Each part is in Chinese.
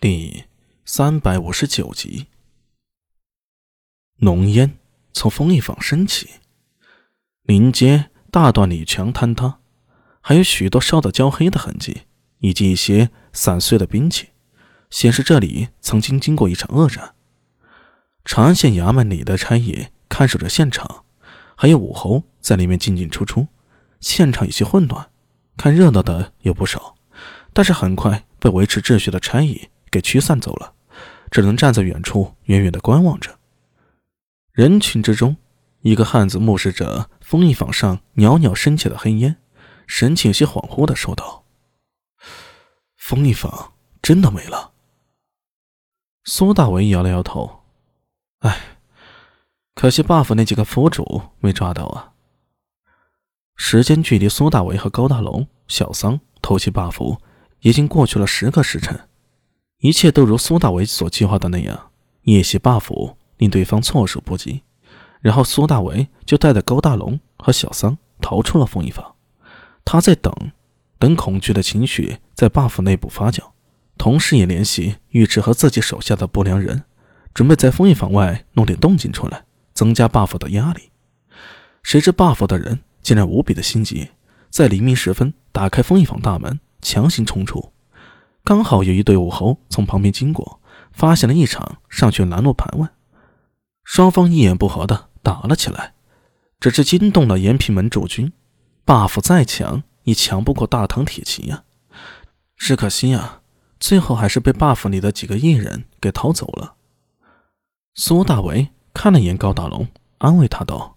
第三百五十九集，浓烟从风一坊升起，临街大段里墙坍塌，还有许多烧得焦黑的痕迹，以及一些散碎的兵器，显示这里曾经经过一场恶战。长安县衙门里的差役看守着现场，还有武侯在里面进进出出，现场有些混乱，看热闹的有不少，但是很快被维持秩序的差役。给驱散走了，只能站在远处远远的观望着。人群之中，一个汉子目视着风衣坊上袅袅升起的黑烟，神情有些恍惚的说道：“风衣坊真的没了。”苏大为摇了摇头：“哎，可惜 buff 那几个佛主没抓到啊。”时间距离苏大为和高大龙、小桑偷袭 buff 已经过去了十个时辰。一切都如苏大为所计划的那样，夜袭霸府令对方措手不及，然后苏大为就带着高大龙和小桑逃出了风衣坊。他在等，等恐惧的情绪在霸府内部发酵，同时也联系尉迟和自己手下的不良人，准备在风衣坊外弄点动静出来，增加霸府的压力。谁知霸府的人竟然无比的心急，在黎明时分打开风衣坊大门，强行冲出。刚好有一队武侯从旁边经过，发现了异常，上去拦路盘问。双方一言不合的打了起来，只是惊动了延平门主军，buff 再强也强不过大唐铁骑呀。只可惜啊，最后还是被 buff 里的几个艺人给逃走了。苏大为看了眼高大龙，安慰他道：“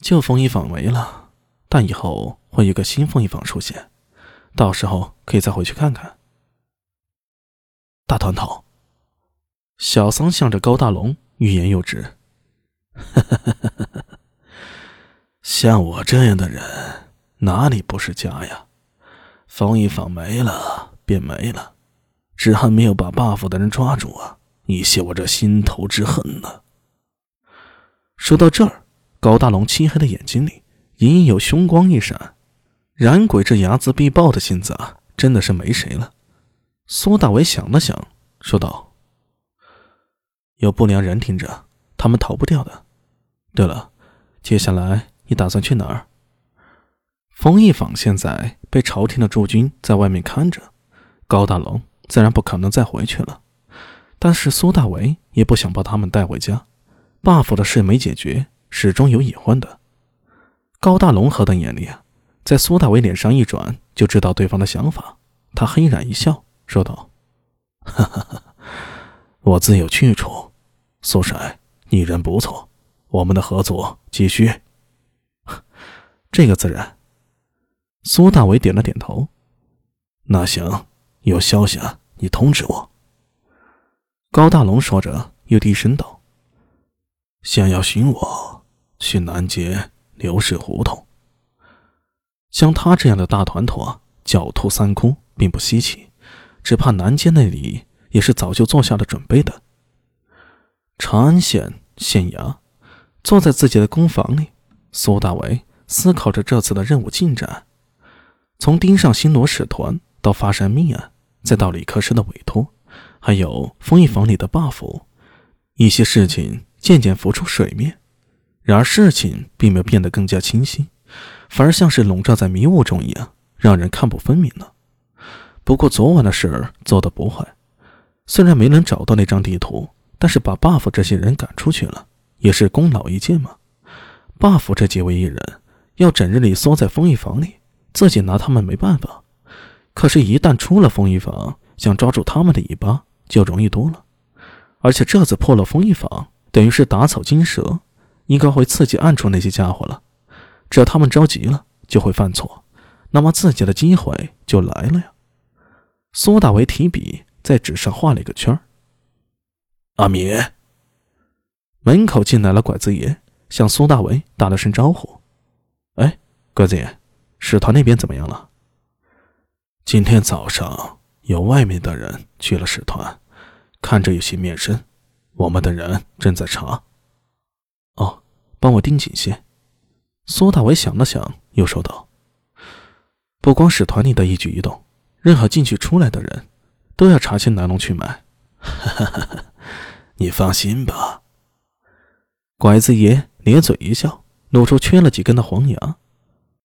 旧风衣坊没了，但以后会有个新风衣坊出现。”到时候可以再回去看看。大团头，小桑向着高大龙欲言又止。像我这样的人，哪里不是家呀？风衣坊没了便没了，只恨没有把 buff 的人抓住啊！以泄我这心头之恨呢。说到这儿，高大龙漆黑的眼睛里隐隐有凶光一闪。冉鬼这睚眦必报的性子啊，真的是没谁了。苏大伟想了想，说道：“有不良人听着，他们逃不掉的。对了，接下来你打算去哪儿？”冯一坊现在被朝廷的驻军在外面看着，高大龙自然不可能再回去了。但是苏大为也不想把他们带回家，buff 的事没解决，始终有隐患的。高大龙何等眼力啊！在苏大伟脸上一转，就知道对方的想法。他嘿然一笑，说道：“哈哈哈，我自有去处。苏帅，你人不错，我们的合作继续。这个自然。”苏大伟点了点头。那行，有消息你通知我。高大龙说着，又低声道：“想要寻我，去南街刘氏胡同。”像他这样的大团头啊，狡兔三窟并不稀奇，只怕南街那里也是早就做下了准备的。长安县县衙，坐在自己的公房里，苏大为思考着这次的任务进展。从盯上新罗使团，到发生命案，再到李克师的委托，还有封印房里的 buff，一些事情渐渐浮出水面。然而事情并没有变得更加清晰。反而像是笼罩在迷雾中一样，让人看不分明了。不过昨晚的事儿做得不坏，虽然没能找到那张地图，但是把 buff 这些人赶出去了，也是功劳一件嘛。buff 这几位艺人要整日里缩在封印房里，自己拿他们没办法。可是，一旦出了封印房，想抓住他们的尾巴就容易多了。而且这次破了封印房，等于是打草惊蛇，应该会刺激暗处那些家伙了。只要他们着急了，就会犯错，那么自己的机会就来了呀。苏大为提笔在纸上画了一个圈阿米，门口进来了拐子爷，向苏大为打了声招呼。哎，拐子爷，使团那边怎么样了？今天早上有外面的人去了使团，看着有些面生，我们的人正在查。哦，帮我盯紧些。苏大伟想了想，又说道：“不光使团里的一举一动，任何进去出来的人，都要查清来龙去脉。你放心吧。拐子爷咧嘴一笑，露出缺了几根的黄牙。